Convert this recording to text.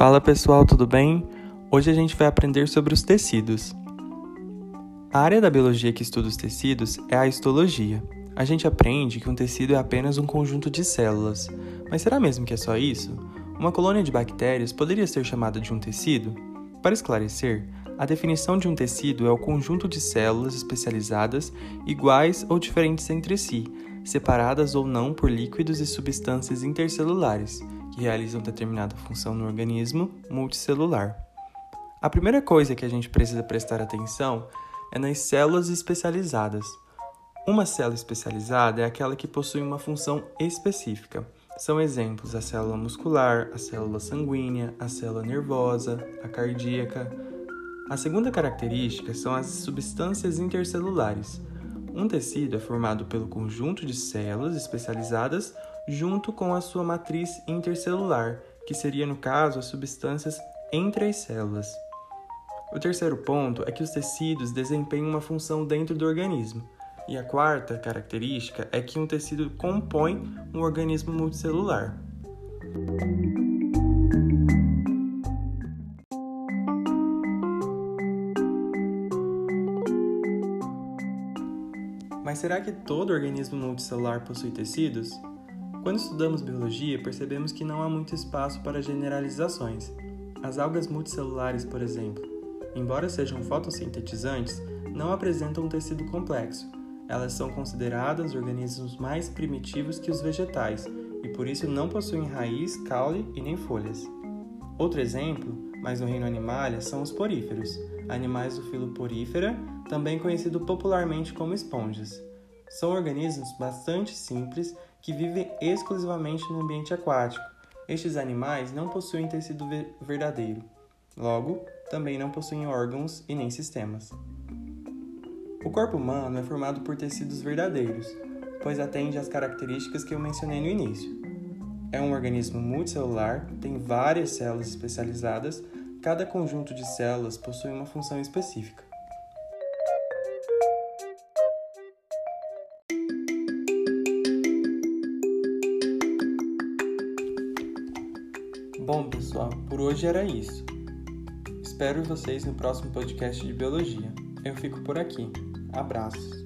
Fala pessoal, tudo bem? Hoje a gente vai aprender sobre os tecidos. A área da biologia que estuda os tecidos é a histologia. A gente aprende que um tecido é apenas um conjunto de células. Mas será mesmo que é só isso? Uma colônia de bactérias poderia ser chamada de um tecido? Para esclarecer, a definição de um tecido é o conjunto de células especializadas iguais ou diferentes entre si, separadas ou não por líquidos e substâncias intercelulares, que realizam determinada função no organismo multicelular. A primeira coisa que a gente precisa prestar atenção é nas células especializadas. Uma célula especializada é aquela que possui uma função específica. São exemplos a célula muscular, a célula sanguínea, a célula nervosa, a cardíaca. A segunda característica são as substâncias intercelulares. Um tecido é formado pelo conjunto de células especializadas junto com a sua matriz intercelular, que seria, no caso, as substâncias entre as células. O terceiro ponto é que os tecidos desempenham uma função dentro do organismo. E a quarta característica é que um tecido compõe um organismo multicelular. Mas será que todo organismo multicelular possui tecidos? Quando estudamos biologia, percebemos que não há muito espaço para generalizações. As algas multicelulares, por exemplo, embora sejam fotossintetizantes, não apresentam um tecido complexo. Elas são consideradas organismos mais primitivos que os vegetais e por isso não possuem raiz, caule e nem folhas. Outro exemplo, mas no reino animalia, são os poríferos, animais do filo Porífera, também conhecido popularmente como esponjas. São organismos bastante simples que vivem exclusivamente no ambiente aquático. Estes animais não possuem tecido verdadeiro, logo, também não possuem órgãos e nem sistemas. O corpo humano é formado por tecidos verdadeiros, pois atende às características que eu mencionei no início. É um organismo multicelular, tem várias células especializadas, cada conjunto de células possui uma função específica. Bom, pessoal, por hoje era isso. Espero vocês no próximo podcast de Biologia. Eu fico por aqui. Abraços.